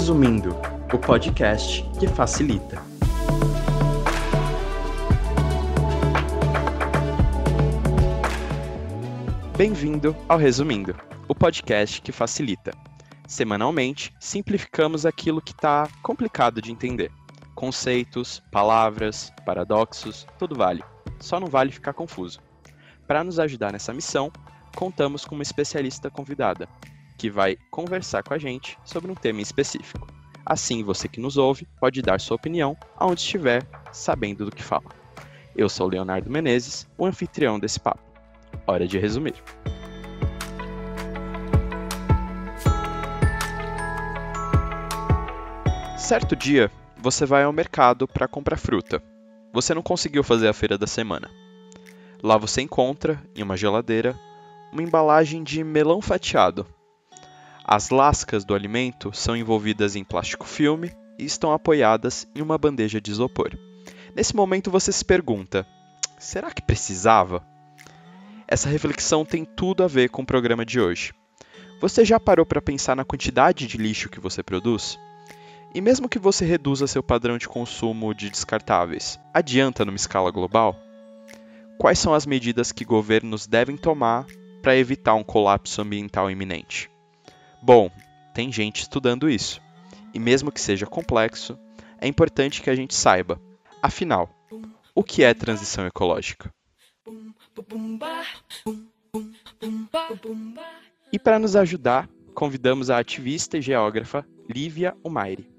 Resumindo, o podcast que facilita. Bem-vindo ao Resumindo, o podcast que facilita. Semanalmente, simplificamos aquilo que está complicado de entender. Conceitos, palavras, paradoxos, tudo vale. Só não vale ficar confuso. Para nos ajudar nessa missão, contamos com uma especialista convidada, que vai conversar com a gente sobre um tema específico. Assim, você que nos ouve pode dar sua opinião aonde estiver, sabendo do que fala. Eu sou Leonardo Menezes, o anfitrião desse papo. Hora de resumir. Certo dia, você vai ao mercado para comprar fruta. Você não conseguiu fazer a feira da semana. Lá você encontra, em uma geladeira, uma embalagem de melão fatiado. As lascas do alimento são envolvidas em plástico filme e estão apoiadas em uma bandeja de isopor. Nesse momento você se pergunta: será que precisava? Essa reflexão tem tudo a ver com o programa de hoje. Você já parou para pensar na quantidade de lixo que você produz? E mesmo que você reduza seu padrão de consumo de descartáveis, adianta numa escala global? Quais são as medidas que governos devem tomar para evitar um colapso ambiental iminente? Bom, tem gente estudando isso. E mesmo que seja complexo, é importante que a gente saiba. Afinal, o que é transição ecológica? E para nos ajudar, convidamos a ativista e geógrafa Lívia Umaire.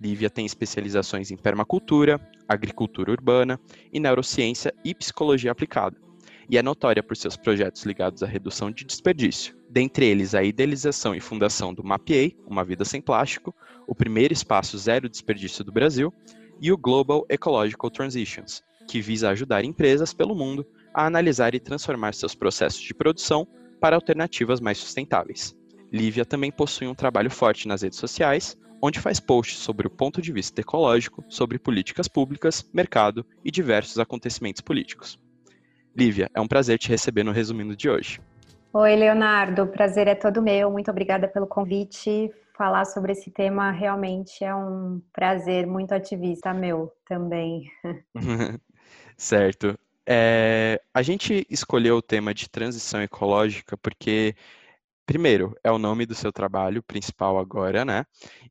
Lívia tem especializações em permacultura, agricultura urbana e neurociência e psicologia aplicada e é notória por seus projetos ligados à redução de desperdício, dentre eles a idealização e fundação do MAPEI, Uma Vida Sem Plástico, o primeiro espaço zero desperdício do Brasil, e o Global Ecological Transitions, que visa ajudar empresas pelo mundo a analisar e transformar seus processos de produção para alternativas mais sustentáveis. Lívia também possui um trabalho forte nas redes sociais, onde faz posts sobre o ponto de vista ecológico, sobre políticas públicas, mercado e diversos acontecimentos políticos. Lívia, é um prazer te receber no Resumindo de hoje. Oi, Leonardo, o prazer é todo meu. Muito obrigada pelo convite. Falar sobre esse tema realmente é um prazer muito ativista meu também. certo. É, a gente escolheu o tema de transição ecológica porque, primeiro, é o nome do seu trabalho principal agora, né?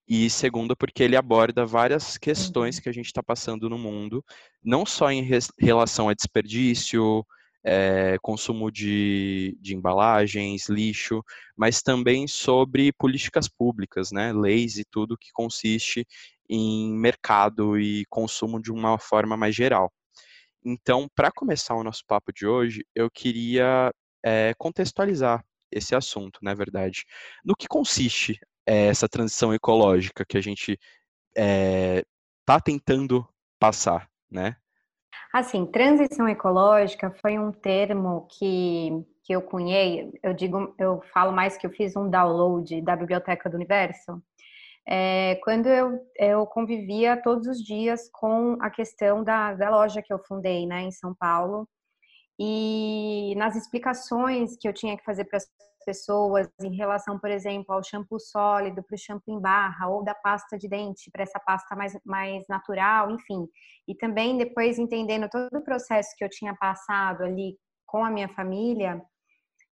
E segundo, porque ele aborda várias questões uhum. que a gente está passando no mundo, não só em relação a desperdício, é, consumo de, de embalagens, lixo, mas também sobre políticas públicas, né, leis e tudo que consiste em mercado e consumo de uma forma mais geral. Então, para começar o nosso papo de hoje, eu queria é, contextualizar esse assunto, na é verdade. No que consiste é, essa transição ecológica que a gente está tentando passar, né? Assim, transição ecológica foi um termo que, que eu cunhei, eu digo, eu falo mais que eu fiz um download da Biblioteca do Universo, é, quando eu, eu convivia todos os dias com a questão da, da loja que eu fundei, né, em São Paulo, e nas explicações que eu tinha que fazer para as pessoas em relação, por exemplo, ao shampoo sólido para o shampoo em barra ou da pasta de dente para essa pasta mais, mais natural, enfim. E também depois entendendo todo o processo que eu tinha passado ali com a minha família,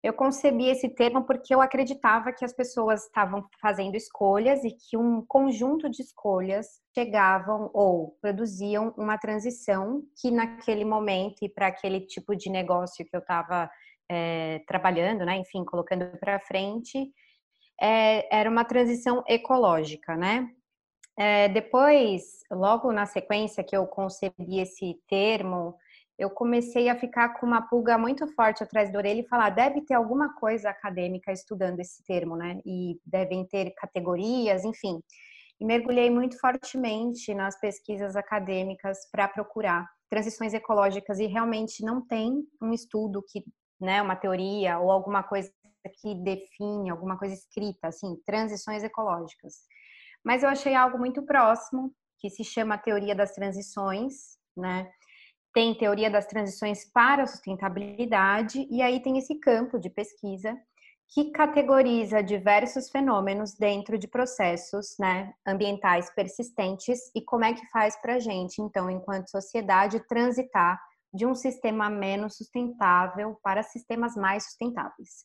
eu concebi esse termo porque eu acreditava que as pessoas estavam fazendo escolhas e que um conjunto de escolhas chegavam ou produziam uma transição que naquele momento e para aquele tipo de negócio que eu estava é, trabalhando, né, enfim, colocando para frente, é, era uma transição ecológica, né? É, depois, logo na sequência que eu concebi esse termo, eu comecei a ficar com uma pulga muito forte atrás da orelha e falar, deve ter alguma coisa acadêmica estudando esse termo, né? E devem ter categorias, enfim. E mergulhei muito fortemente nas pesquisas acadêmicas para procurar transições ecológicas e realmente não tem um estudo que né, uma teoria ou alguma coisa que define, alguma coisa escrita, assim, transições ecológicas. Mas eu achei algo muito próximo, que se chama teoria das transições, né? Tem teoria das transições para a sustentabilidade, e aí tem esse campo de pesquisa que categoriza diversos fenômenos dentro de processos né, ambientais persistentes e como é que faz para a gente, então, enquanto sociedade, transitar de um sistema menos sustentável para sistemas mais sustentáveis.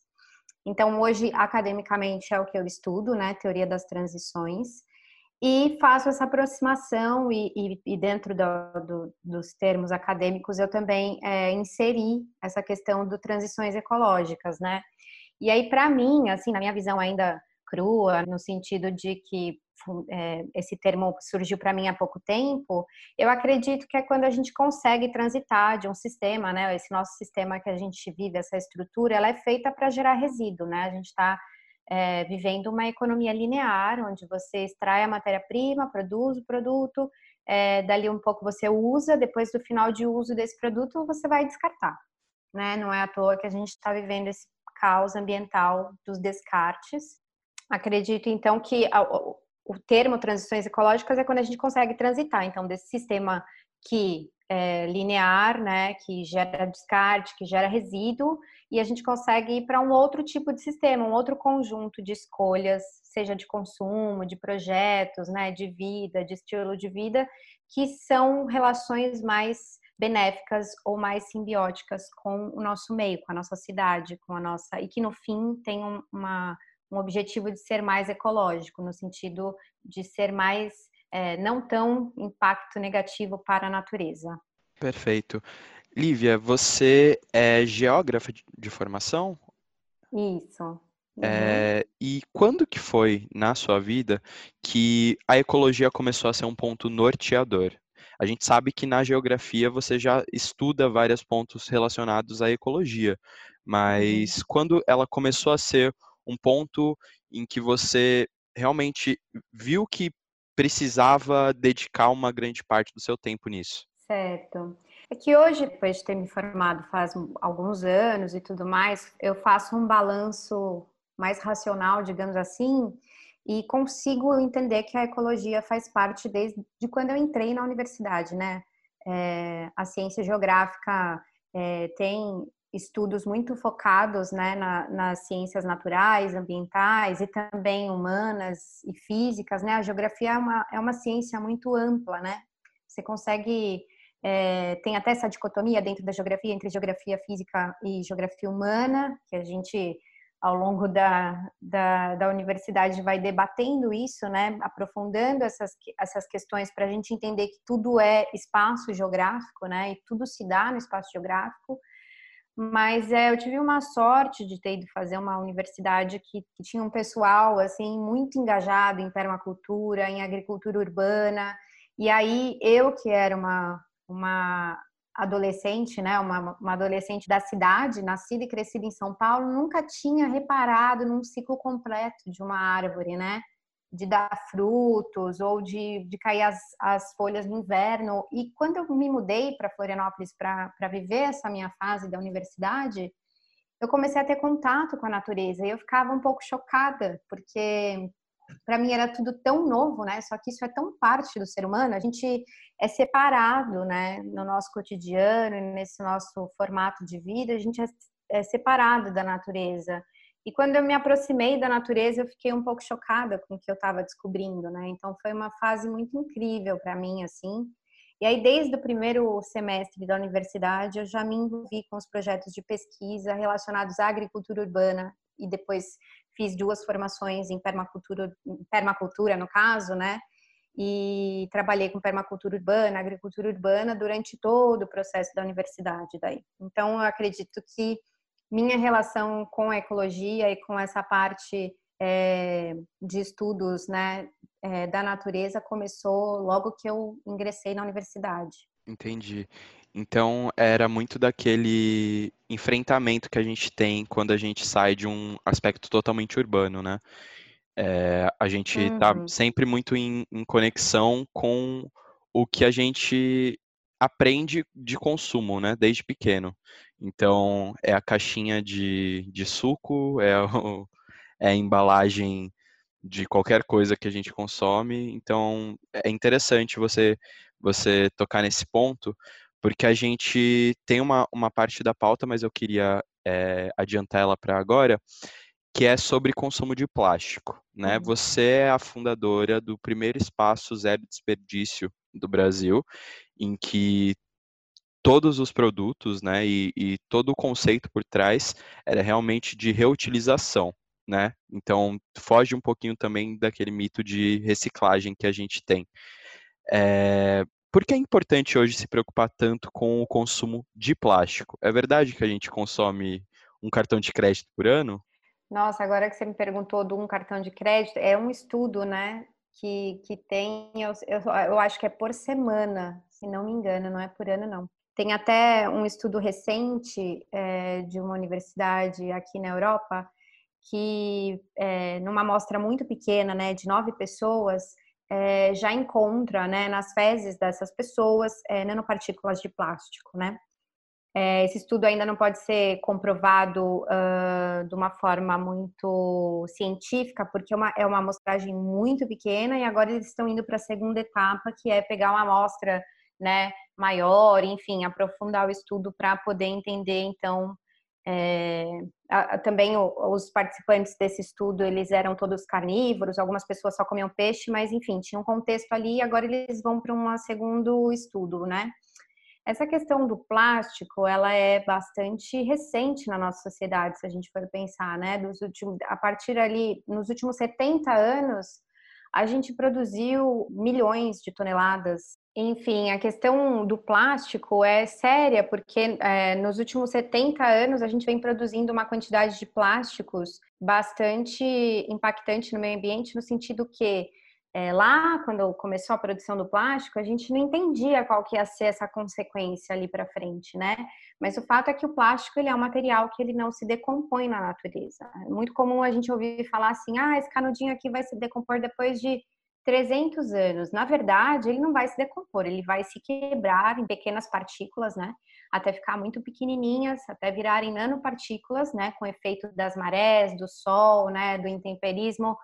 Então, hoje, academicamente, é o que eu estudo, né, teoria das transições, e faço essa aproximação e, e, e dentro do, do, dos termos acadêmicos eu também é, inseri essa questão do transições ecológicas, né? E aí, para mim, assim, na minha visão ainda crua, no sentido de que é, esse termo surgiu para mim há pouco tempo, eu acredito que é quando a gente consegue transitar de um sistema, né? Esse nosso sistema que a gente vive, essa estrutura, ela é feita para gerar resíduo, né? A gente está é, vivendo uma economia linear, onde você extrai a matéria-prima, produz o produto, é, dali um pouco você usa, depois do final de uso desse produto você vai descartar, né? Não é à toa que a gente está vivendo esse caos ambiental dos descartes. Acredito, então, que o termo transições ecológicas é quando a gente consegue transitar, então, desse sistema que é linear, né, que gera descarte, que gera resíduo, e a gente consegue ir para um outro tipo de sistema, um outro conjunto de escolhas, seja de consumo, de projetos, né, de vida, de estilo de vida, que são relações mais benéficas ou mais simbióticas com o nosso meio, com a nossa cidade, com a nossa e que no fim tem uma, um objetivo de ser mais ecológico, no sentido de ser mais é, não tão impacto negativo para a natureza. Perfeito. Lívia, você é geógrafa de formação? Isso. Uhum. É, e quando que foi na sua vida que a ecologia começou a ser um ponto norteador? A gente sabe que na geografia você já estuda vários pontos relacionados à ecologia, mas uhum. quando ela começou a ser um ponto em que você realmente viu que precisava dedicar uma grande parte do seu tempo nisso? Certo. É que hoje, depois de ter me formado faz alguns anos e tudo mais, eu faço um balanço mais racional, digamos assim, e consigo entender que a ecologia faz parte desde quando eu entrei na universidade, né? É, a ciência geográfica é, tem estudos muito focados né, na, nas ciências naturais, ambientais e também humanas e físicas, né? A geografia é uma, é uma ciência muito ampla, né? Você consegue é, tem até essa dicotomia dentro da geografia entre geografia física e geografia humana, que a gente ao longo da, da, da universidade vai debatendo isso, né, aprofundando essas, essas questões para a gente entender que tudo é espaço geográfico, né, e tudo se dá no espaço geográfico. Mas é, eu tive uma sorte de ter ido fazer uma universidade que, que tinha um pessoal assim muito engajado em permacultura, em agricultura urbana. E aí eu que era uma uma adolescente, né, uma, uma, adolescente da cidade, nascida e crescida em São Paulo, nunca tinha reparado num ciclo completo de uma árvore, né? De dar frutos ou de, de cair as, as folhas no inverno. E quando eu me mudei para Florianópolis para viver essa minha fase da universidade, eu comecei a ter contato com a natureza e eu ficava um pouco chocada, porque para mim era tudo tão novo, né? Só que isso é tão parte do ser humano, a gente é separado, né? No nosso cotidiano, nesse nosso formato de vida, a gente é, é separado da natureza. E quando eu me aproximei da natureza, eu fiquei um pouco chocada com o que eu estava descobrindo, né? Então foi uma fase muito incrível para mim, assim. E aí, desde o primeiro semestre da universidade, eu já me envolvi com os projetos de pesquisa relacionados à agricultura urbana e depois fiz duas formações em permacultura, permacultura no caso, né? E trabalhei com permacultura urbana, agricultura urbana durante todo o processo da universidade daí. Então, eu acredito que minha relação com a ecologia e com essa parte é, de estudos, né, é, da natureza começou logo que eu ingressei na universidade. Entendi. Então era muito daquele enfrentamento que a gente tem quando a gente sai de um aspecto totalmente urbano, né? É, a gente está uhum. sempre muito em, em, conexão com o que a gente aprende de consumo, né? Desde pequeno. Então é a caixinha de, de suco, é, o, é a embalagem de qualquer coisa que a gente consome. Então é interessante você você tocar nesse ponto, porque a gente tem uma, uma parte da pauta, mas eu queria é, adiantar ela para agora, que é sobre consumo de plástico. Né? Uhum. Você é a fundadora do primeiro espaço zero desperdício do Brasil, em que todos os produtos, né, e, e, todo o conceito por trás era realmente de reutilização, né? Então foge um pouquinho também daquele mito de reciclagem que a gente tem. É, por que é importante hoje se preocupar tanto com o consumo de plástico? É verdade que a gente consome um cartão de crédito por ano? Nossa, agora que você me perguntou de um cartão de crédito, é um estudo, né? Que, que tem, eu, eu, eu acho que é por semana, se não me engano, não é por ano, não. Tem até um estudo recente é, de uma universidade aqui na Europa que, é, numa amostra muito pequena, né, de nove pessoas, é, já encontra, né, nas fezes dessas pessoas, nanopartículas de plástico, né? Esse estudo ainda não pode ser comprovado uh, de uma forma muito científica, porque é uma, é uma amostragem muito pequena e agora eles estão indo para a segunda etapa, que é pegar uma amostra né, maior, enfim, aprofundar o estudo para poder entender, então, é, a, a, também o, os participantes desse estudo, eles eram todos carnívoros, algumas pessoas só comiam peixe, mas, enfim, tinha um contexto ali e agora eles vão para um segundo estudo, né? Essa questão do plástico, ela é bastante recente na nossa sociedade, se a gente for pensar, né? Dos últimos, a partir ali, nos últimos 70 anos, a gente produziu milhões de toneladas. Enfim, a questão do plástico é séria, porque é, nos últimos 70 anos a gente vem produzindo uma quantidade de plásticos bastante impactante no meio ambiente, no sentido que é, lá, quando começou a produção do plástico, a gente não entendia qual que ia ser essa consequência ali para frente, né? Mas o fato é que o plástico ele é um material que ele não se decompõe na natureza. É muito comum a gente ouvir falar assim, ah, esse canudinho aqui vai se decompor depois de 300 anos. Na verdade, ele não vai se decompor, ele vai se quebrar em pequenas partículas, né? Até ficar muito pequenininhas, até virarem nanopartículas, né? Com efeito das marés, do sol, né? Do intemperismo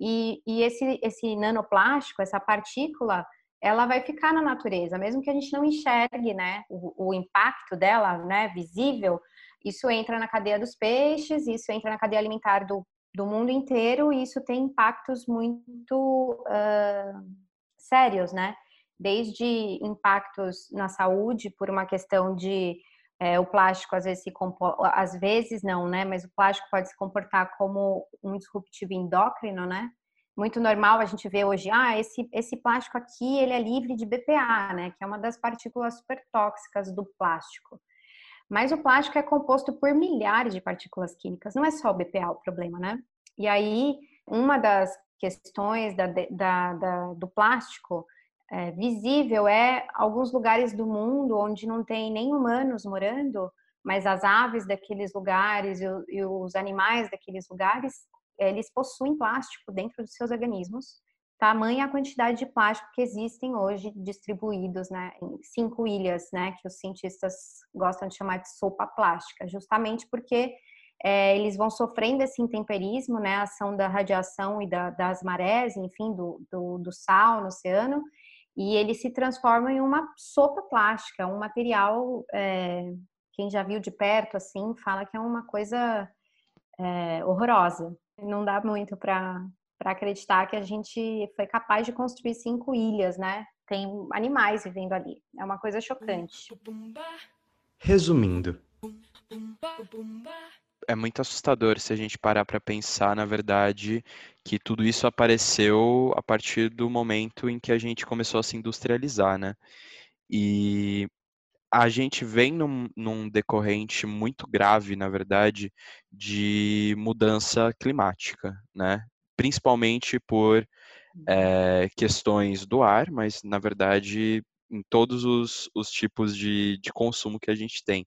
e, e esse, esse nanoplástico, essa partícula, ela vai ficar na natureza, mesmo que a gente não enxergue, né, o, o, impacto dela, né, visível, isso entra na cadeia dos peixes, isso entra na cadeia alimentar do, do mundo inteiro e isso tem impactos muito uh, sérios, né, desde impactos na saúde por uma questão de é, o plástico às vezes se às vezes não, né? Mas o plástico pode se comportar como um disruptivo endócrino, né? Muito normal a gente vê hoje, ah, esse, esse plástico aqui ele é livre de BPA, né? Que é uma das partículas super tóxicas do plástico. Mas o plástico é composto por milhares de partículas químicas, não é só o BPA o problema, né? E aí, uma das questões da, da, da, do plástico é, visível é alguns lugares do mundo onde não tem nem humanos morando, mas as aves daqueles lugares e, e os animais daqueles lugares, eles possuem plástico dentro dos seus organismos. Tamanha a quantidade de plástico que existem hoje distribuídos né, em cinco ilhas, né, que os cientistas gostam de chamar de sopa plástica, justamente porque é, eles vão sofrendo esse intemperismo, né, a ação da radiação e da, das marés, enfim, do, do, do sal no oceano, e ele se transforma em uma sopa plástica, um material, é, quem já viu de perto assim, fala que é uma coisa é, horrorosa. Não dá muito para acreditar que a gente foi capaz de construir cinco ilhas, né? Tem animais vivendo ali. É uma coisa chocante. Resumindo, é muito assustador se a gente parar para pensar, na verdade, que tudo isso apareceu a partir do momento em que a gente começou a se industrializar, né? E a gente vem num, num decorrente muito grave, na verdade, de mudança climática, né? Principalmente por é, questões do ar, mas na verdade em todos os, os tipos de, de consumo que a gente tem.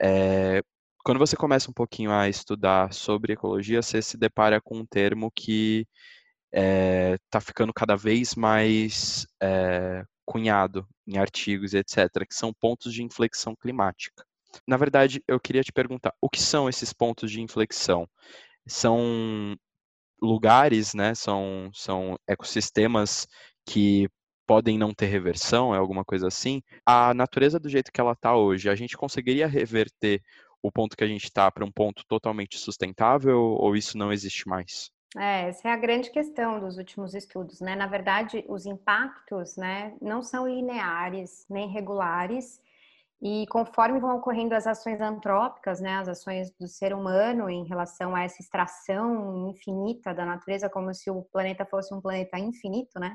É, quando você começa um pouquinho a estudar sobre ecologia, você se depara com um termo que está eh, ficando cada vez mais é, cunhado em artigos etc., que são pontos de inflexão climática. Na verdade, eu queria te perguntar, o que são esses pontos de inflexão? São lugares, né? São, são ecossistemas que podem não ter reversão, é alguma coisa assim. A natureza do jeito que ela está hoje, a gente conseguiria reverter o ponto que a gente está para um ponto totalmente sustentável ou isso não existe mais? É, essa é a grande questão dos últimos estudos, né? Na verdade, os impactos, né, não são lineares nem regulares e conforme vão ocorrendo as ações antrópicas, né, as ações do ser humano em relação a essa extração infinita da natureza, como se o planeta fosse um planeta infinito, né,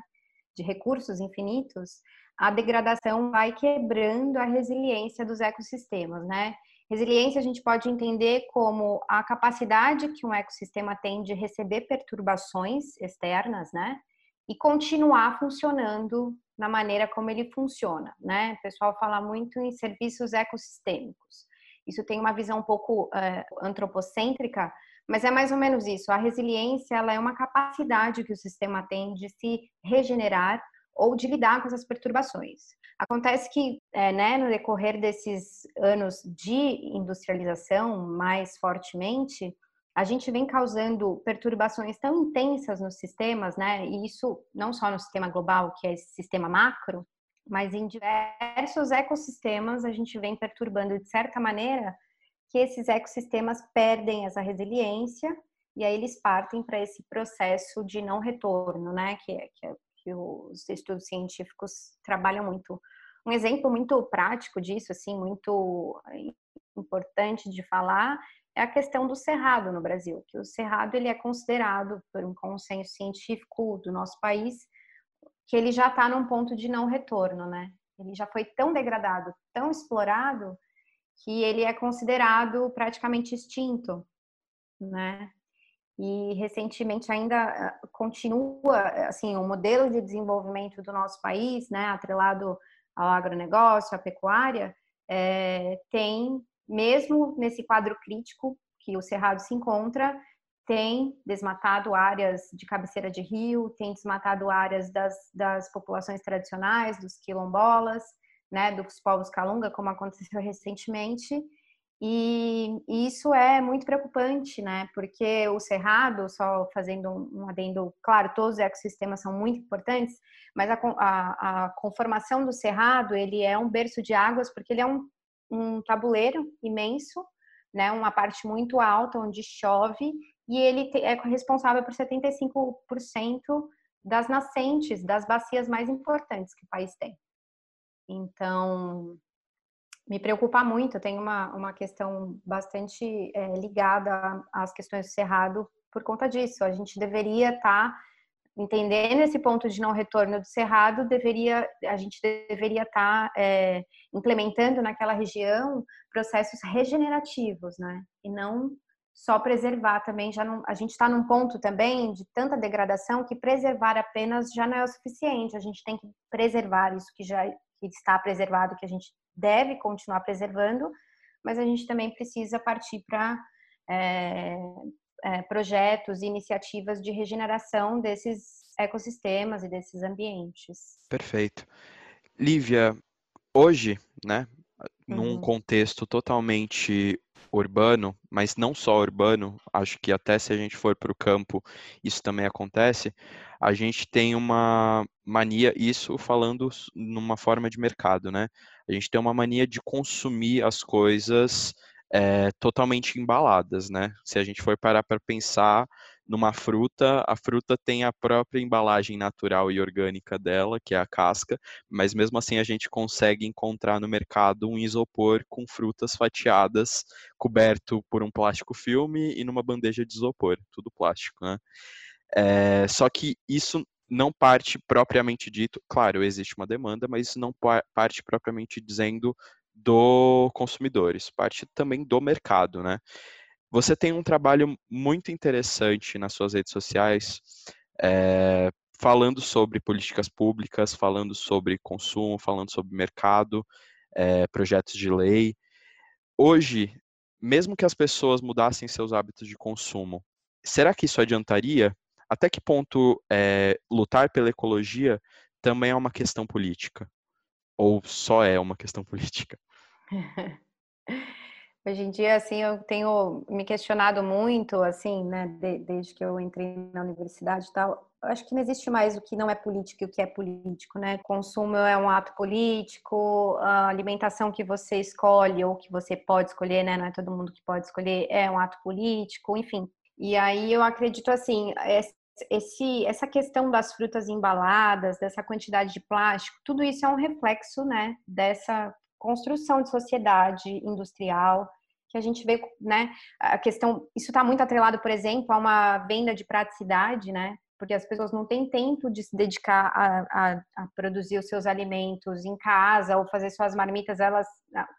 de recursos infinitos, a degradação vai quebrando a resiliência dos ecossistemas, né? Resiliência a gente pode entender como a capacidade que um ecossistema tem de receber perturbações externas, né? E continuar funcionando na maneira como ele funciona, né? O pessoal fala muito em serviços ecossistêmicos. Isso tem uma visão um pouco uh, antropocêntrica, mas é mais ou menos isso. A resiliência ela é uma capacidade que o sistema tem de se regenerar ou de lidar com essas perturbações. Acontece que, é, né, no decorrer desses anos de industrialização mais fortemente, a gente vem causando perturbações tão intensas nos sistemas, né? E isso não só no sistema global, que é esse sistema macro, mas em diversos ecossistemas a gente vem perturbando de certa maneira que esses ecossistemas perdem essa resiliência e aí eles partem para esse processo de não retorno, né? Que é, que, é, que os estudos científicos trabalham muito. Um exemplo muito prático disso, assim, muito importante de falar, é a questão do cerrado no Brasil, que o cerrado ele é considerado por um consenso científico do nosso país que ele já está num ponto de não retorno, né? Ele já foi tão degradado, tão explorado que ele é considerado praticamente extinto, né? E recentemente ainda ah, continua assim o modelo de desenvolvimento do nosso país, né, atrelado ao agronegócio, à pecuária, é, tem mesmo nesse quadro crítico que o Cerrado se encontra, tem desmatado áreas de cabeceira de rio, tem desmatado áreas das, das populações tradicionais, dos quilombolas, né, dos povos calunga, como aconteceu recentemente. E isso é muito preocupante, né? Porque o cerrado, só fazendo um adendo, claro, todos os ecossistemas são muito importantes, mas a, a, a conformação do cerrado, ele é um berço de águas, porque ele é um um tabuleiro imenso, né, uma parte muito alta onde chove e ele é responsável por 75% das nascentes das bacias mais importantes que o país tem. Então, me preocupa muito, eu tenho uma, uma questão bastante é, ligada às questões do Cerrado por conta disso. A gente deveria estar tá entendendo esse ponto de não retorno do cerrado, deveria, a gente deveria estar tá, é, implementando naquela região processos regenerativos, né? E não só preservar também. Já não, a gente está num ponto também de tanta degradação que preservar apenas já não é o suficiente. A gente tem que preservar isso que já que está preservado, que a gente deve continuar preservando, mas a gente também precisa partir para é, é, projetos e iniciativas de regeneração desses ecossistemas e desses ambientes. Perfeito. Lívia, hoje, né, num uhum. contexto totalmente urbano, mas não só urbano, acho que até se a gente for para o campo isso também acontece, a gente tem uma mania, isso falando numa forma de mercado, né? A gente tem uma mania de consumir as coisas é, totalmente embaladas, né? Se a gente for parar para pensar numa fruta, a fruta tem a própria embalagem natural e orgânica dela, que é a casca, mas mesmo assim a gente consegue encontrar no mercado um isopor com frutas fatiadas, coberto por um plástico filme e numa bandeja de isopor, tudo plástico, né? É, só que isso não parte propriamente dito, claro, existe uma demanda, mas não parte propriamente dizendo do consumidores, parte também do mercado, né? Você tem um trabalho muito interessante nas suas redes sociais, é, falando sobre políticas públicas, falando sobre consumo, falando sobre mercado, é, projetos de lei. Hoje, mesmo que as pessoas mudassem seus hábitos de consumo, será que isso adiantaria? Até que ponto é, lutar pela ecologia também é uma questão política? Ou só é uma questão política? Hoje em dia, assim, eu tenho me questionado muito, assim, né, de, desde que eu entrei na universidade e tal, eu acho que não existe mais o que não é político e o que é político, né? Consumo é um ato político, a alimentação que você escolhe ou que você pode escolher, né? Não é todo mundo que pode escolher, é um ato político, enfim. E aí eu acredito assim, esse, essa questão das frutas embaladas, dessa quantidade de plástico, tudo isso é um reflexo, né, dessa construção de sociedade industrial que a gente vê, né, a questão, isso está muito atrelado, por exemplo, a uma venda de praticidade, né, porque as pessoas não têm tempo de se dedicar a, a, a, produzir os seus alimentos em casa ou fazer suas marmitas. Elas,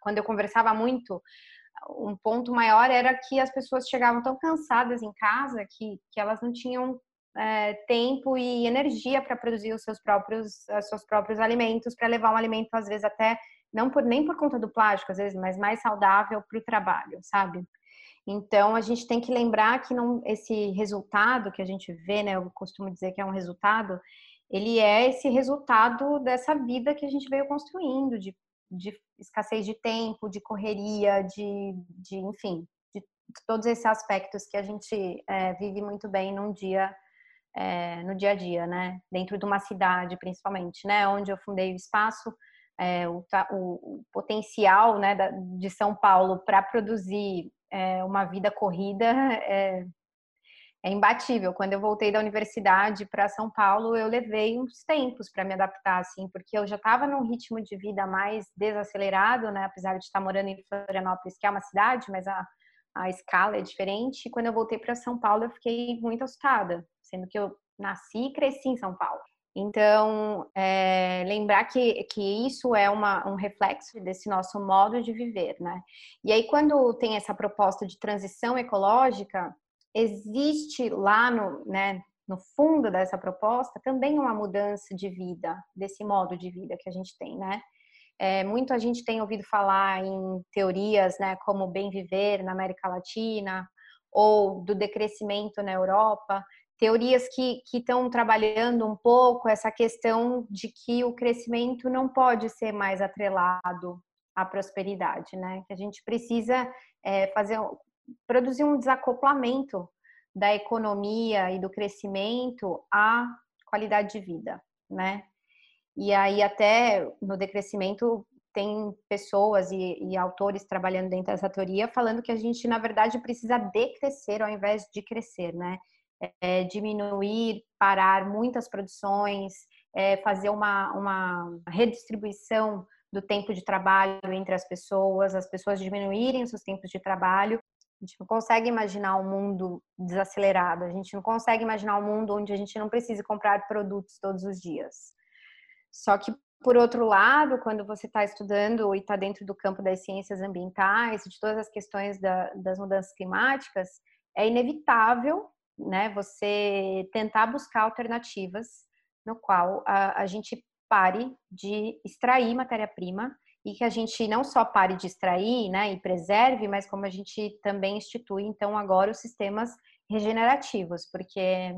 quando eu conversava muito, um ponto maior era que as pessoas chegavam tão cansadas em casa que, que elas não tinham é, tempo e energia para produzir os seus próprios, os seus próprios alimentos, para levar um alimento às vezes até não por nem por conta do plástico às vezes, mas mais saudável para o trabalho, sabe? Então, a gente tem que lembrar que não, esse resultado que a gente vê, né, eu costumo dizer que é um resultado, ele é esse resultado dessa vida que a gente veio construindo, de, de escassez de tempo, de correria, de, de enfim, de todos esses aspectos que a gente é, vive muito bem num dia, é, no dia a dia, né, dentro de uma cidade, principalmente, né, onde eu fundei o espaço, é, o, o, o, potencial né, da, de São Paulo para produzir é, uma vida corrida é, é imbatível. Quando eu voltei da universidade para São Paulo, eu levei uns tempos para me adaptar, assim, porque eu já estava num ritmo de vida mais desacelerado, né? Apesar de estar morando em Florianópolis, que é uma cidade, mas a, a escala é diferente. E quando eu voltei para São Paulo, eu fiquei muito assustada, sendo que eu nasci e cresci em São Paulo. Então, é, lembrar que, que isso é uma, um reflexo desse nosso modo de viver, né? E aí, quando tem essa proposta de transição ecológica, existe lá no, né, no fundo dessa proposta também uma mudança de vida, desse modo de vida que a gente tem, né? É, muito a gente tem ouvido falar em teorias, né, como bem viver na América Latina ou do decrescimento na Europa, teorias que estão trabalhando um pouco essa questão de que o crescimento não pode ser mais atrelado à prosperidade, né? Que a gente precisa é, fazer produzir um desacoplamento da economia e do crescimento à qualidade de vida, né? E aí até no decrescimento tem pessoas e, e, autores trabalhando dentro dessa teoria falando que a gente na verdade precisa decrescer ao invés de crescer, né? É, diminuir, parar muitas produções, é, fazer uma, uma redistribuição do tempo de trabalho entre as pessoas, as pessoas diminuírem seus tempos de trabalho. A gente não consegue imaginar um mundo desacelerado, a gente não consegue imaginar um mundo onde a gente não precise comprar produtos todos os dias. Só que, por outro lado, quando você está estudando e está dentro do campo das ciências ambientais, de todas as questões da, das mudanças climáticas, é inevitável né? Você tentar buscar alternativas no qual a, a gente pare de extrair matéria-prima e que a gente não só pare de extrair, né, e preserve, mas como a gente também institui então agora os sistemas regenerativos, porque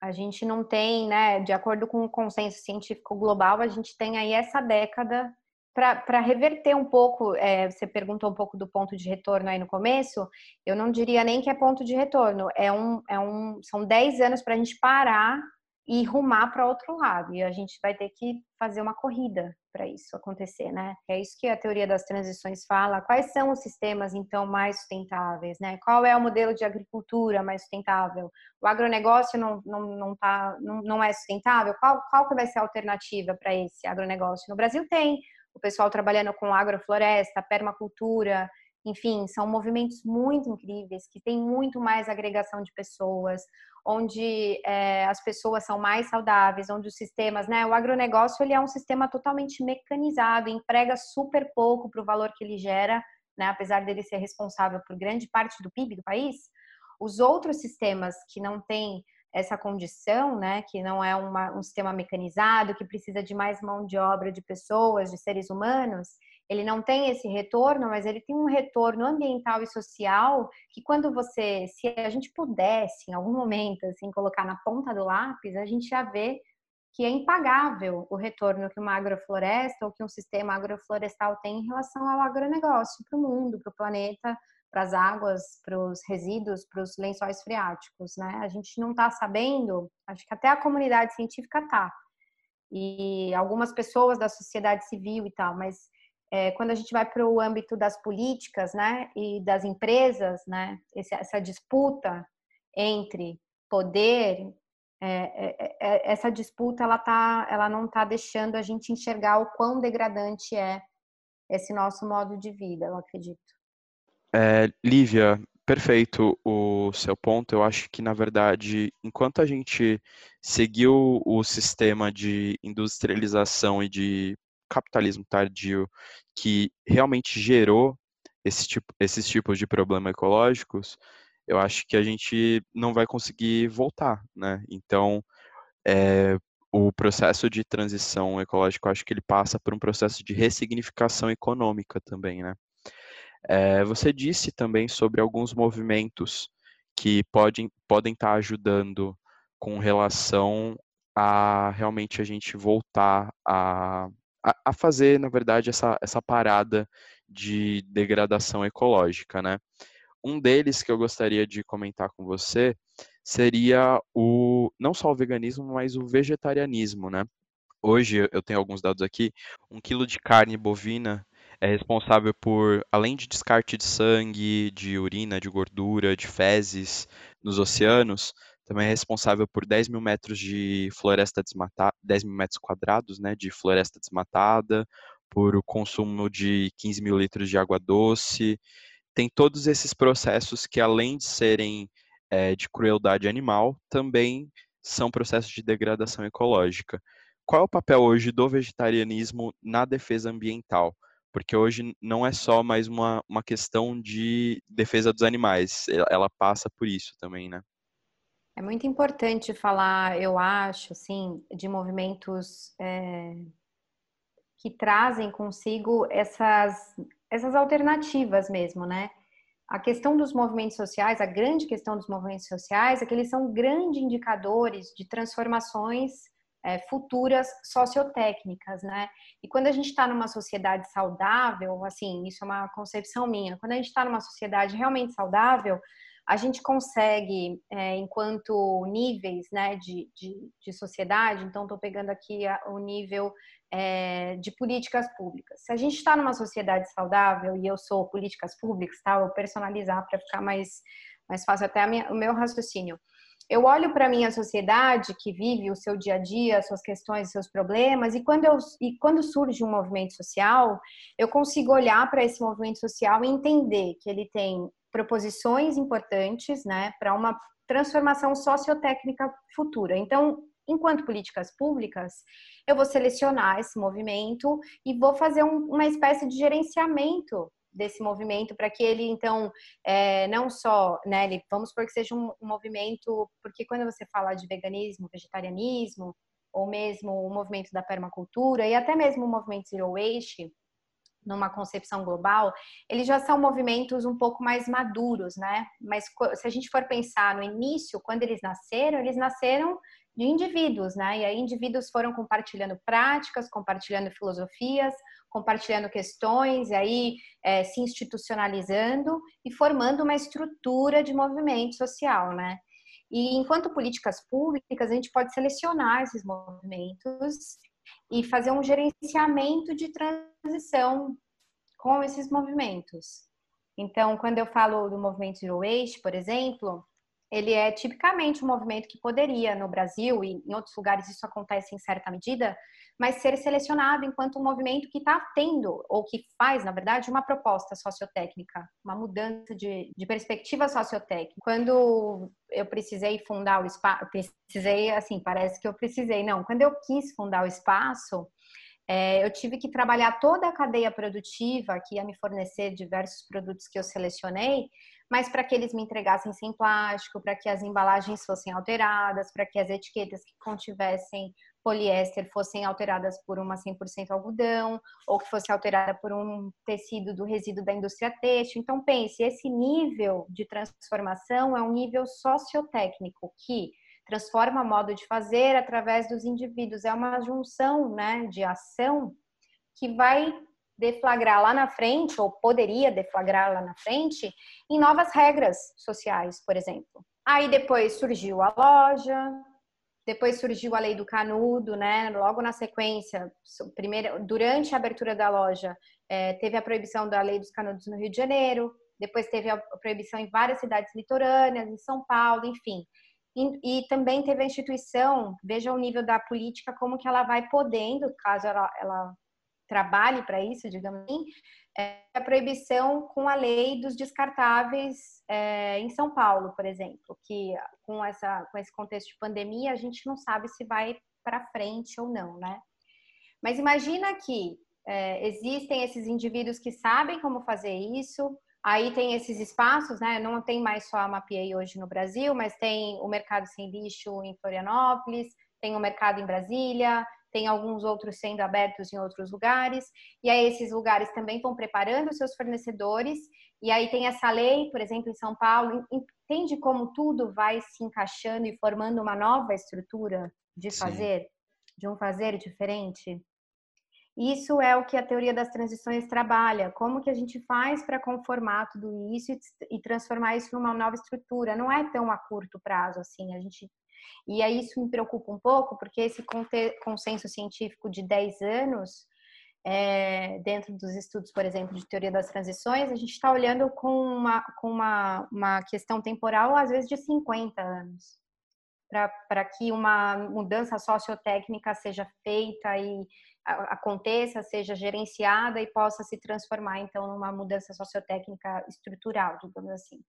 a gente não tem, né, de acordo com o consenso científico global, a gente tem aí essa década para reverter um pouco, é, você perguntou um pouco do ponto de retorno aí no começo, eu não diria nem que é ponto de retorno, é um, é um, são 10 anos para a gente parar e rumar para outro lado, e a gente vai ter que fazer uma corrida para isso acontecer, né? É isso que a teoria das transições fala. Quais são os sistemas, então, mais sustentáveis, né? Qual é o modelo de agricultura mais sustentável? O agronegócio não, não, não, tá, não, não é sustentável? Qual, qual que vai ser a alternativa para esse agronegócio? No Brasil tem o pessoal trabalhando com agrofloresta, permacultura, enfim, são movimentos muito incríveis que têm muito mais agregação de pessoas, onde é, as pessoas são mais saudáveis, onde os sistemas, né? O agronegócio ele é um sistema totalmente mecanizado, emprega super pouco para o valor que ele gera, né? Apesar dele ser responsável por grande parte do PIB do país, os outros sistemas que não têm essa condição, né, que não é uma, um sistema mecanizado, que precisa de mais mão de obra de pessoas, de seres humanos, ele não tem esse retorno, mas ele tem um retorno ambiental e social que quando você, se a gente pudesse em algum momento assim colocar na ponta do lápis, a gente ia ver que é impagável o retorno que uma agrofloresta ou que um sistema agroflorestal tem em relação ao agronegócio para o mundo, para o planeta, para as águas, para os resíduos, para os lençóis freáticos, né? A gente não está sabendo, acho que até a comunidade científica está, e algumas pessoas da sociedade civil e tal, mas é, quando a gente vai para o âmbito das políticas, né, e das empresas, né, essa disputa entre poder, é, é, é essa disputa ela tá, ela não está deixando a gente enxergar o quão degradante é esse nosso modo de vida, eu acredito. É, Lívia, perfeito o seu ponto. Eu acho que, na verdade, enquanto a gente seguiu o sistema de industrialização e de capitalismo tardio que realmente gerou esse tipo, esses tipos de problemas ecológicos, eu acho que a gente não vai conseguir voltar, né? Então, é, o processo de transição ecológica, eu acho que ele passa por um processo de ressignificação econômica também, né? É, você disse também sobre alguns movimentos que podem, podem estar ajudando com relação a realmente a gente voltar a, a, a fazer, na verdade, essa, essa parada de degradação ecológica, né? Um deles que eu gostaria de comentar com você seria o não só o veganismo, mas o vegetarianismo, né? Hoje eu tenho alguns dados aqui. Um quilo de carne bovina é responsável por, além de descarte de sangue, de urina, de gordura, de fezes nos oceanos, também é responsável por 10 mil metros de floresta desmatada, 10 mil metros quadrados né, de floresta desmatada, por o consumo de 15 mil litros de água doce. Tem todos esses processos que, além de serem é, de crueldade animal, também são processos de degradação ecológica. Qual é o papel hoje do vegetarianismo na defesa ambiental? Porque hoje não é só mais uma, uma questão de defesa dos animais, ela passa por isso também, né? É muito importante falar, eu acho, assim, de movimentos é, que trazem consigo essas, essas alternativas mesmo, né? A questão dos movimentos sociais, a grande questão dos movimentos sociais é que eles são grandes indicadores de transformações é, futuras sociotécnicas, né? E quando a gente está numa sociedade saudável, assim, isso é uma concepção minha, quando a gente está numa sociedade realmente saudável, a gente consegue, é, enquanto níveis né, de, de, de sociedade, então estou pegando aqui a, o nível é, de políticas públicas. Se a gente está numa sociedade saudável, e eu sou políticas públicas, tá? personalizar para ficar mais, mais fácil até minha, o meu raciocínio eu olho para a minha sociedade que vive o seu dia a dia, suas questões, seus problemas, e quando, eu, e quando surge um movimento social, eu consigo olhar para esse movimento social e entender que ele tem proposições importantes né, para uma transformação sociotécnica futura. Então, enquanto políticas públicas, eu vou selecionar esse movimento e vou fazer um, uma espécie de gerenciamento desse movimento para que ele então é, não só né ele, vamos supor que seja um, um, movimento porque quando você fala de veganismo vegetarianismo ou mesmo o movimento da permacultura e até mesmo o movimento zero waste numa concepção global, eles já são movimentos um pouco mais maduros, né? Mas se a gente for pensar no início, quando eles nasceram, eles nasceram de indivíduos, né? E aí indivíduos foram compartilhando práticas, compartilhando filosofias, compartilhando questões, e aí é, se institucionalizando e formando uma estrutura de movimento social, né? E enquanto políticas públicas, a gente pode selecionar esses movimentos e fazer um gerenciamento de transição com esses movimentos. Então, quando eu falo do movimento Zero Waste, por exemplo, ele é tipicamente um movimento que poderia, no Brasil e em outros lugares isso acontece em certa medida, mas ser selecionado enquanto um movimento que está tendo, ou que faz, na verdade, uma proposta sociotécnica, uma mudança de, de perspectiva sociotécnica. Quando eu precisei fundar o espaço, precisei, assim, parece que eu precisei, não, quando eu quis fundar o espaço, é, eu tive que trabalhar toda a cadeia produtiva que ia me fornecer diversos produtos que eu selecionei, mas para que eles me entregassem sem plástico, para que as embalagens fossem alteradas, para que as etiquetas que contivessem poliéster fossem alteradas por uma 100% algodão, ou que fosse alterada por um tecido do resíduo da indústria têxtil. Então, pense, esse nível de transformação é um nível sociotécnico que transforma modo de fazer através dos indivíduos. É uma junção né, de ação que vai deflagrar lá na frente, ou poderia deflagrar lá na frente, em novas regras sociais, por exemplo. Aí depois surgiu a loja, depois surgiu a lei do canudo, né? Logo na sequência, primeiro, durante a abertura da loja, é, teve a proibição da lei dos canudos no Rio de Janeiro, depois teve a proibição em várias cidades litorâneas, em São Paulo, enfim. E, e, também teve a instituição, veja o nível da política, como que ela vai podendo, caso ela, ela trabalhe para isso, digamos assim, é a proibição com a lei dos descartáveis é, em São Paulo, por exemplo, que com, essa, com esse contexto de pandemia, a gente não sabe se vai para frente ou não, né? Mas imagina que é, existem esses indivíduos que sabem como fazer isso, Aí tem esses espaços, né? Não tem mais só a Mapiei hoje no Brasil, mas tem o Mercado Sem Lixo em Florianópolis, tem o Mercado em Brasília, tem alguns outros sendo abertos em outros lugares. E aí esses lugares também estão preparando seus fornecedores. E aí tem essa lei, por exemplo, em São Paulo, entende como tudo vai se encaixando e formando uma nova estrutura de fazer, Sim. de um fazer diferente? Isso é o que a teoria das transições trabalha. Como que a gente faz para conformar tudo isso e, transformar isso numa nova estrutura? Não é tão a curto prazo assim. A gente e aí isso me preocupa um pouco, porque esse consenso científico de 10 anos, é, dentro dos estudos, por exemplo, de teoria das transições, a gente está olhando com, uma, com uma, uma questão temporal, às vezes, de 50 anos, para que uma mudança sociotécnica seja feita e aconteça, seja gerenciada e possa se transformar, então, numa mudança sociotécnica estrutural, digamos assim.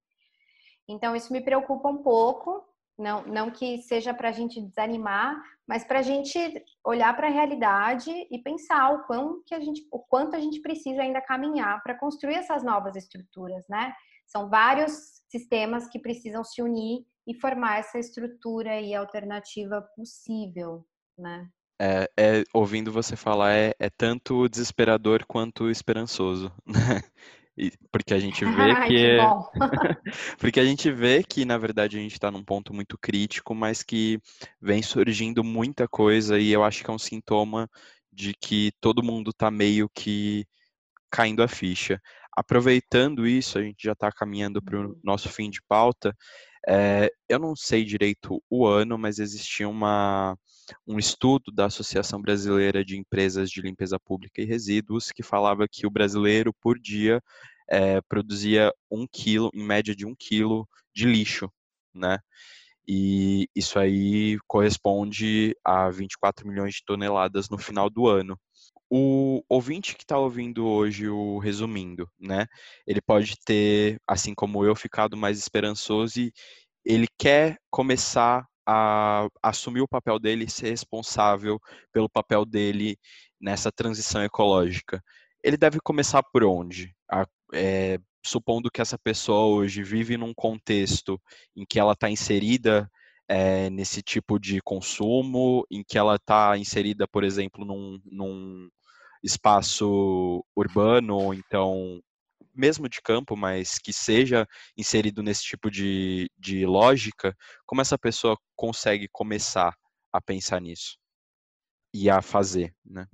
Então, isso me preocupa um pouco, não, não que seja para a gente desanimar, mas para a gente olhar para a realidade e pensar o, quão que a gente, o quanto a gente precisa ainda caminhar para construir essas novas estruturas, né? São vários sistemas que precisam se unir e formar essa estrutura e alternativa possível, né? É, é, ouvindo você falar, é, é tanto desesperador quanto esperançoso, né? Porque a gente vê Ai, que, que é... porque a gente vê que na verdade a gente está num ponto muito crítico, mas que vem surgindo muita coisa e eu acho que é um sintoma de que todo mundo está meio que caindo a ficha. Aproveitando isso, a gente já está caminhando para o uhum. nosso fim de pauta. É, eu não sei direito o ano, mas existia uma, um estudo da Associação Brasileira de Empresas de Limpeza Pública e Resíduos que falava que o brasileiro, por dia, é, produzia um quilo, em média de um quilo de lixo, né? E isso aí corresponde a 24 milhões de toneladas no final do ano. O ouvinte que está ouvindo hoje o resumindo, né? Ele pode ter, assim como eu, ficado mais esperançoso e ele quer começar a assumir o papel dele e ser responsável pelo papel dele nessa transição ecológica. Ele deve começar por onde? A, é, supondo que essa pessoa hoje vive num contexto em que ela está inserida é, nesse tipo de consumo, em que ela está inserida, por exemplo, num, num espaço urbano, ou então mesmo de campo, mas que seja inserido nesse tipo de, de lógica, como essa pessoa consegue começar a pensar nisso e a fazer, né?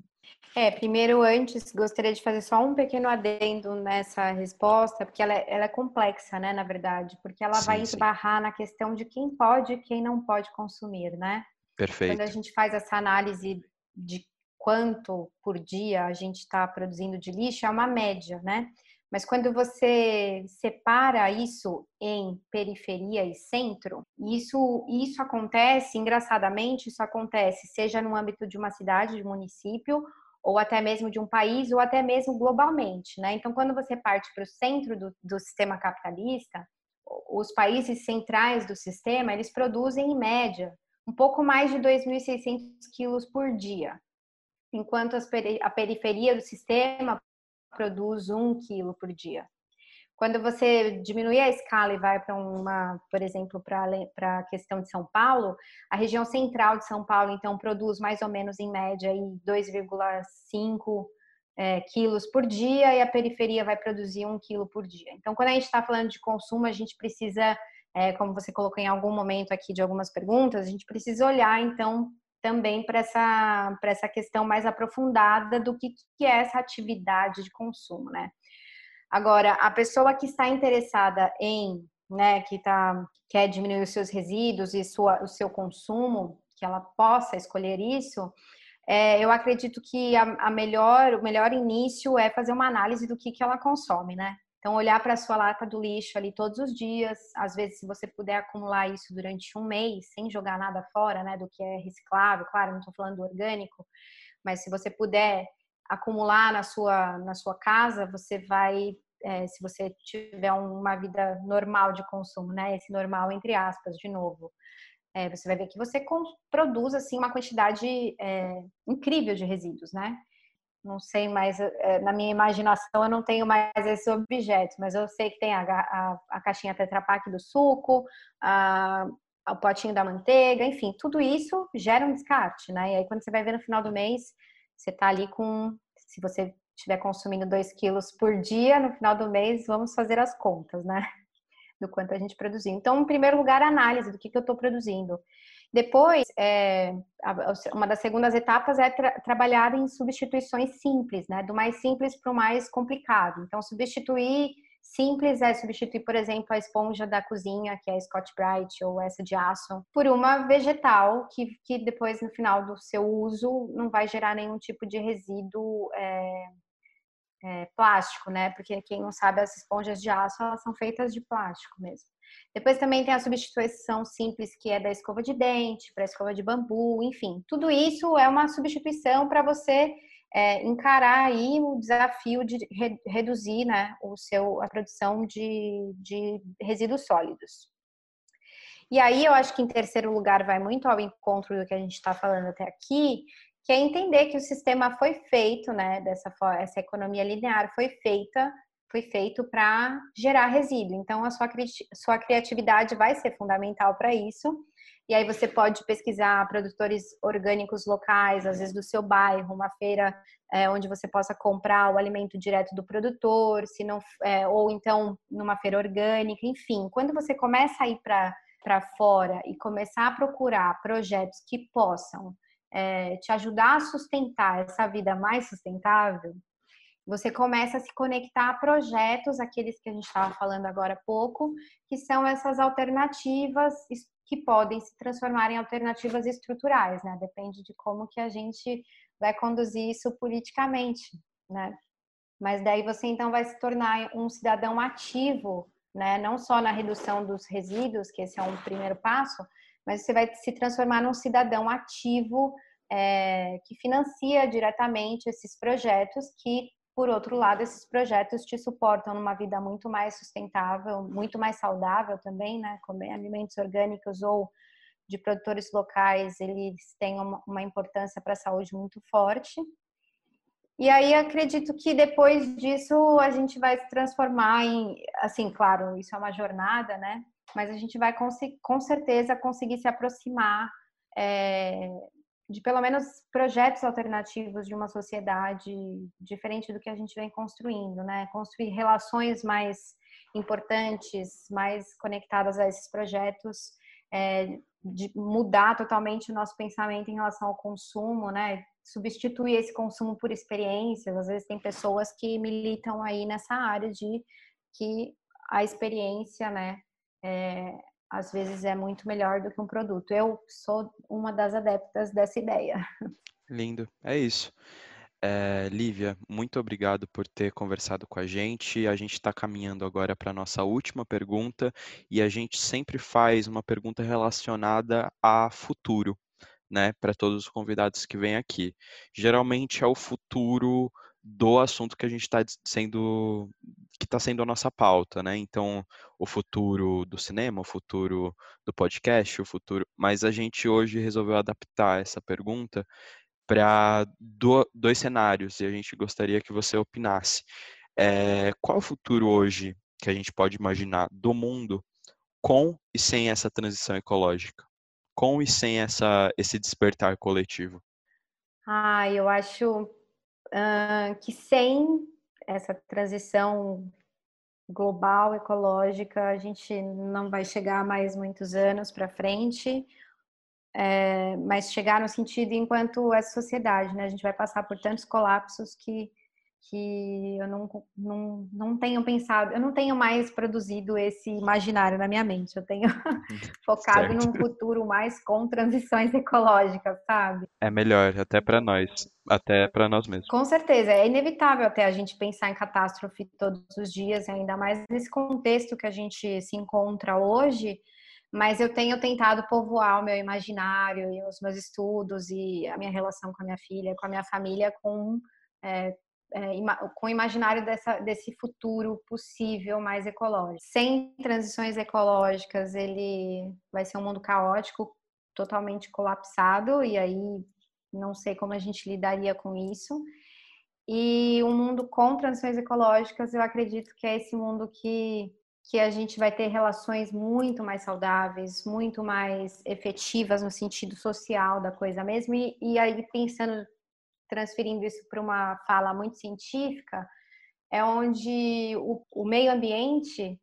É, primeiro, antes, gostaria de fazer só um pequeno adendo nessa resposta, porque ela é, ela é complexa, né, na verdade, porque ela sim, vai esbarrar sim. na questão de quem pode e quem não pode consumir, né? Perfeito. Quando a gente faz essa análise de quanto por dia a gente está produzindo de lixo, é uma média, né? Mas quando você separa isso em periferia e centro, isso, isso acontece, engraçadamente, isso acontece seja no âmbito de uma cidade, de um município, ou até mesmo de um país, ou até mesmo globalmente, né? Então, quando você parte para o centro do, do sistema capitalista, os países centrais do sistema, eles produzem, em média, um pouco mais de 2.600 quilos por dia enquanto a periferia do sistema produz um quilo por dia. Quando você diminui a escala e vai para uma, por exemplo, para a questão de São Paulo, a região central de São Paulo, então, produz mais ou menos, em média, 2,5 é, quilos por dia e a periferia vai produzir um quilo por dia. Então, quando a gente está falando de consumo, a gente precisa, é, como você colocou em algum momento aqui de algumas perguntas, a gente precisa olhar, então, também para essa, essa questão mais aprofundada do que, que é essa atividade de consumo, né? Agora, a pessoa que está interessada em, né, que tá, quer diminuir os seus resíduos e sua, o seu consumo, que ela possa escolher isso, é, eu acredito que a, a, melhor, o melhor início é fazer uma análise do que, que ela consome, né? Então, olhar para a sua lata do lixo ali todos os dias, às vezes, se você puder acumular isso durante um mês, sem jogar nada fora, né, do que é reciclável, claro, não estou falando do orgânico, mas se você puder acumular na sua, na sua casa, você vai, é, se você tiver uma vida normal de consumo, né, esse normal entre aspas, de novo, é, você vai ver que você produz, assim, uma quantidade é, incrível de resíduos, né? Não sei mais, é, na minha imaginação eu não tenho mais esse objeto, mas eu sei que tem a, a, a caixinha Tetra Pak do suco, a, o potinho da manteiga, enfim, tudo isso gera um descarte, né? E aí quando você vai ver no final do mês, você tá ali com, se você estiver consumindo 2 quilos por dia, no final do mês, vamos fazer as contas, né? Do quanto a gente produziu. Então, em primeiro lugar, análise do que, que eu estou produzindo. Depois, é, uma das segundas etapas é tra trabalhar em substituições simples, né? Do mais simples para o mais complicado. Então, substituir simples é substituir, por exemplo, a esponja da cozinha, que é a Scotch Brite ou essa de aço, por uma vegetal que, que depois, no final do seu uso, não vai gerar nenhum tipo de resíduo é, é, plástico, né? Porque quem não sabe, as esponjas de aço, elas são feitas de plástico mesmo. Depois também tem a substituição simples, que é da escova de dente, para a escova de bambu, enfim. Tudo isso é uma substituição para você é, encarar aí o desafio de re reduzir né, o seu, a produção de, de resíduos sólidos. E aí eu acho que em terceiro lugar vai muito ao encontro do que a gente está falando até aqui, que é entender que o sistema foi feito, né, dessa essa economia linear foi feita foi feito para gerar resíduo. Então, a sua, sua criatividade vai ser fundamental para isso. E aí você pode pesquisar produtores orgânicos locais, às vezes do seu bairro, uma feira é, onde você possa comprar o alimento direto do produtor, se não, é, ou então numa feira orgânica, enfim. Quando você começa a ir para fora e começar a procurar projetos que possam é, te ajudar a sustentar essa vida mais sustentável, você começa a se conectar a projetos, aqueles que a gente estava falando agora há pouco, que são essas alternativas que podem se transformar em alternativas estruturais, né? Depende de como que a gente vai conduzir isso politicamente, né? Mas daí você então vai se tornar um cidadão ativo, né? Não só na redução dos resíduos, que esse é um primeiro passo, mas você vai se transformar num cidadão ativo é, que financia diretamente esses projetos que por outro lado, esses projetos te suportam numa vida muito mais sustentável, muito mais saudável também, né? Comer alimentos orgânicos ou de produtores locais, eles têm uma importância para a saúde muito forte. E aí acredito que depois disso a gente vai se transformar em, assim, claro, isso é uma jornada, né? Mas a gente vai com certeza conseguir se aproximar é, de pelo menos projetos alternativos de uma sociedade diferente do que a gente vem construindo, né? Construir relações mais importantes, mais conectadas a esses projetos, é, de mudar totalmente o nosso pensamento em relação ao consumo, né? Substituir esse consumo por experiências. Às vezes tem pessoas que militam aí nessa área de que a experiência, né? É, às vezes é muito melhor do que um produto. Eu sou uma das adeptas dessa ideia. Lindo, é isso. É, Lívia, muito obrigado por ter conversado com a gente. A gente está caminhando agora para a nossa última pergunta e a gente sempre faz uma pergunta relacionada a futuro, né, para todos os convidados que vêm aqui. Geralmente é o futuro do assunto que a gente está sendo que está sendo a nossa pauta, né? Então, o futuro do cinema, o futuro do podcast, o futuro. Mas a gente hoje resolveu adaptar essa pergunta para do, dois cenários e a gente gostaria que você opinasse. É, qual o futuro hoje que a gente pode imaginar do mundo com e sem essa transição ecológica? Com e sem essa, esse despertar coletivo? Ah, eu acho que sem essa transição global, ecológica, a gente não vai chegar mais muitos anos para frente. é, mas chegar no sentido enquanto essa sociedade, né? A gente vai passar por tantos colapsos que que eu não, não, não tenho pensado, eu não tenho mais produzido esse imaginário na minha mente, eu tenho focado certo. num futuro mais com transições ecológicas, sabe? É melhor, até para nós, até para nós mesmos. Com certeza, é inevitável até a gente pensar em catástrofe todos os dias, ainda mais nesse contexto que a gente se encontra hoje, mas eu tenho tentado povoar o meu imaginário e os meus estudos e a minha relação com a minha filha, com a minha família, com é, é, com o imaginário dessa, desse futuro possível mais ecológico. Sem transições ecológicas, ele vai ser um mundo caótico, totalmente colapsado, e aí não sei como a gente lidaria com isso. E um mundo com transições ecológicas, eu acredito que é esse mundo que, que a gente vai ter relações muito mais saudáveis, muito mais efetivas no sentido social da coisa mesmo. E, e aí, pensando transferindo isso para uma fala muito científica, é onde o, o, meio ambiente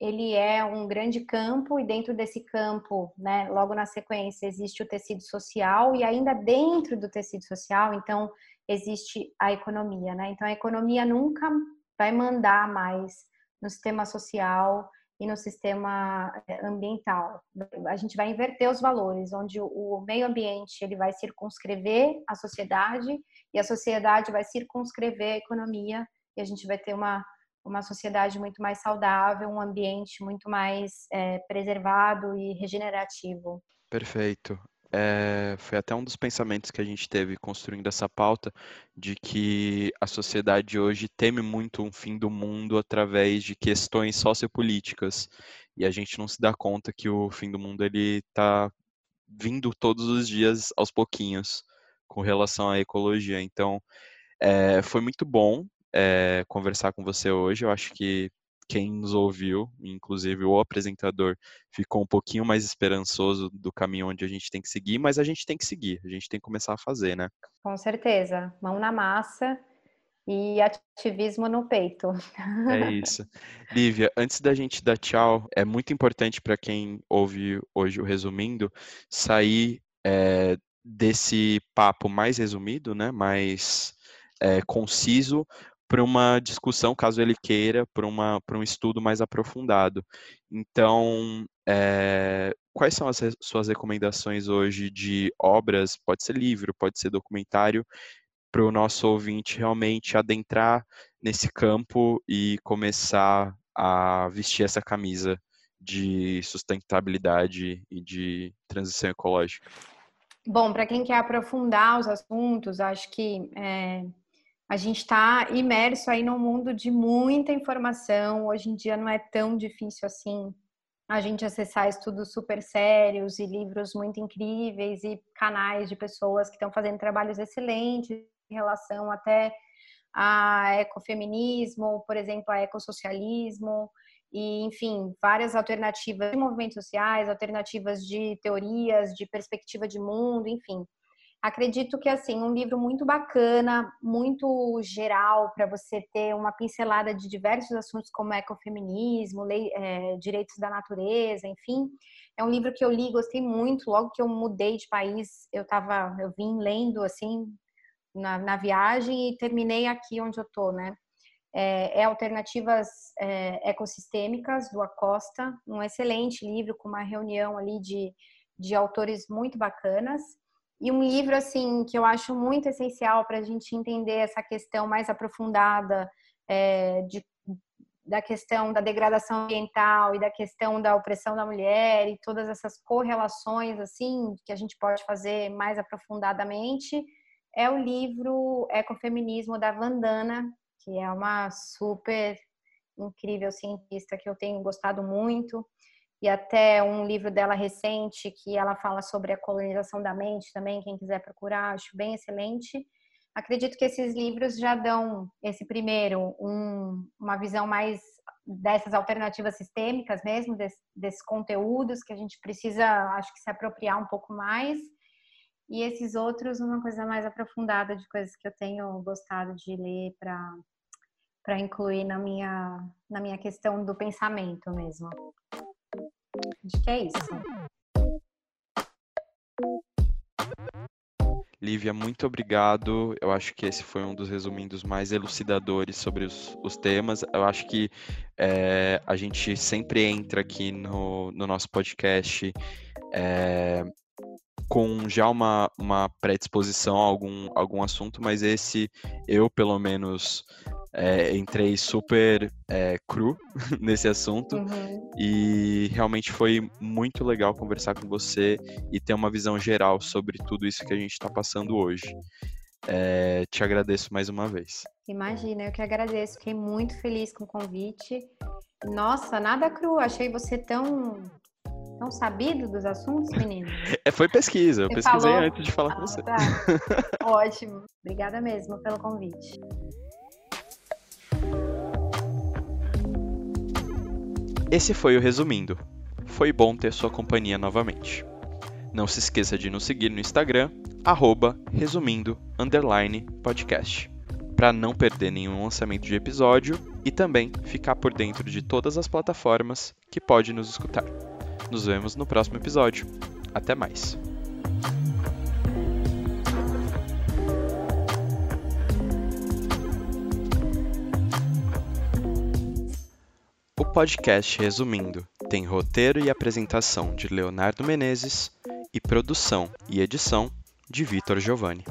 ele é um grande campo e dentro desse campo, né, logo na sequência existe o tecido social e ainda dentro do tecido social, então existe a economia, né? Então a economia nunca vai mandar mais no sistema social e no sistema eh, ambiental. A gente vai inverter os valores, onde o meio ambiente ele vai circunscrever a sociedade e a sociedade vai circunscrever a economia e a gente vai ter uma uma sociedade muito mais saudável, um ambiente muito mais é, preservado e regenerativo. Perfeito é, foi até um dos pensamentos que a gente teve construindo essa pauta, de que a sociedade hoje teme muito um fim do mundo através de questões sociopolíticas, e a gente não se dá conta que o fim do mundo ele está vindo todos os dias aos pouquinhos com relação à ecologia. Então, é, foi muito bom é, conversar com você hoje. Eu acho que quem nos ouviu, inclusive o apresentador, ficou um pouquinho mais esperançoso do caminho onde a gente tem que seguir, mas a gente tem que seguir, a gente tem que começar a fazer, né? Com certeza, mão na massa e ativismo no peito. É isso. Lívia, antes da gente dar tchau, é muito importante para quem ouve hoje o resumindo sair é, desse papo mais resumido, né? Mais é, conciso para uma discussão, caso ele queira, para um estudo mais aprofundado. Então, é, quais são as suas recomendações hoje de obras? Pode ser livro, pode ser documentário, para o nosso ouvinte realmente adentrar nesse campo e começar a vestir essa camisa de sustentabilidade e de transição ecológica? Bom, para quem quer aprofundar os assuntos, acho que é a gente está imerso aí num mundo de muita informação. Hoje em dia não é tão difícil assim a gente acessar estudos super sérios e livros muito incríveis e canais de pessoas que estão fazendo trabalhos excelentes em relação até a ecofeminismo, por exemplo, a ecossocialismo e, enfim, várias alternativas de movimentos sociais, alternativas de teorias, de perspectiva de mundo, enfim acredito que assim um livro muito bacana, muito geral para você ter uma pincelada de diversos assuntos como ecofeminismo, lei, é, direitos da natureza, enfim. É um livro que eu li, gostei muito. Logo que eu mudei de país, eu tava, eu vim lendo assim na, na viagem e terminei aqui onde eu tô, né? É, é Alternativas é, Ecossistêmicas, do Acosta, um excelente livro com uma reunião ali de, de autores muito bacanas. E um livro, assim, que eu acho muito essencial para a gente entender essa questão mais aprofundada é, de, da questão da degradação ambiental e da questão da opressão da mulher e todas essas correlações, assim, que a gente pode fazer mais aprofundadamente, é o livro Ecofeminismo da Vandana, que é uma super incrível cientista que eu tenho gostado muito e até um livro dela recente que ela fala sobre a colonização da mente também, quem quiser procurar, acho bem excelente. Acredito que esses livros já dão, esse primeiro, um, uma visão mais dessas alternativas sistêmicas mesmo, desse, desses conteúdos que a gente precisa, acho que se apropriar um pouco mais. E esses outros, uma coisa mais aprofundada de coisas que eu tenho gostado de ler para para incluir na minha na minha questão do pensamento mesmo. Acho que é isso. Então. Lívia, muito obrigado. Eu acho que esse foi um dos resumindos mais elucidadores sobre os, os temas. Eu acho que é, a gente sempre entra aqui no, no nosso podcast é, com já uma, uma predisposição a algum, algum assunto, mas esse eu, pelo menos, é, entrei super é, cru nesse assunto uhum. e realmente foi muito legal conversar com você e ter uma visão geral sobre tudo isso que a gente está passando hoje. É, te agradeço mais uma vez. Imagina, eu que agradeço. Fiquei muito feliz com o convite. Nossa, nada cru. Achei você tão tão sabido dos assuntos, menino. É, foi pesquisa. Eu você pesquisei falou... antes de falar ah, com você. Tá. Ótimo. Obrigada mesmo pelo convite. Esse foi o Resumindo. Foi bom ter sua companhia novamente. Não se esqueça de nos seguir no Instagram, arroba resumindo podcast, para não perder nenhum lançamento de episódio e também ficar por dentro de todas as plataformas que pode nos escutar. Nos vemos no próximo episódio. Até mais! podcast Resumindo tem roteiro e apresentação de Leonardo Menezes e produção e edição de Vitor Giovanni.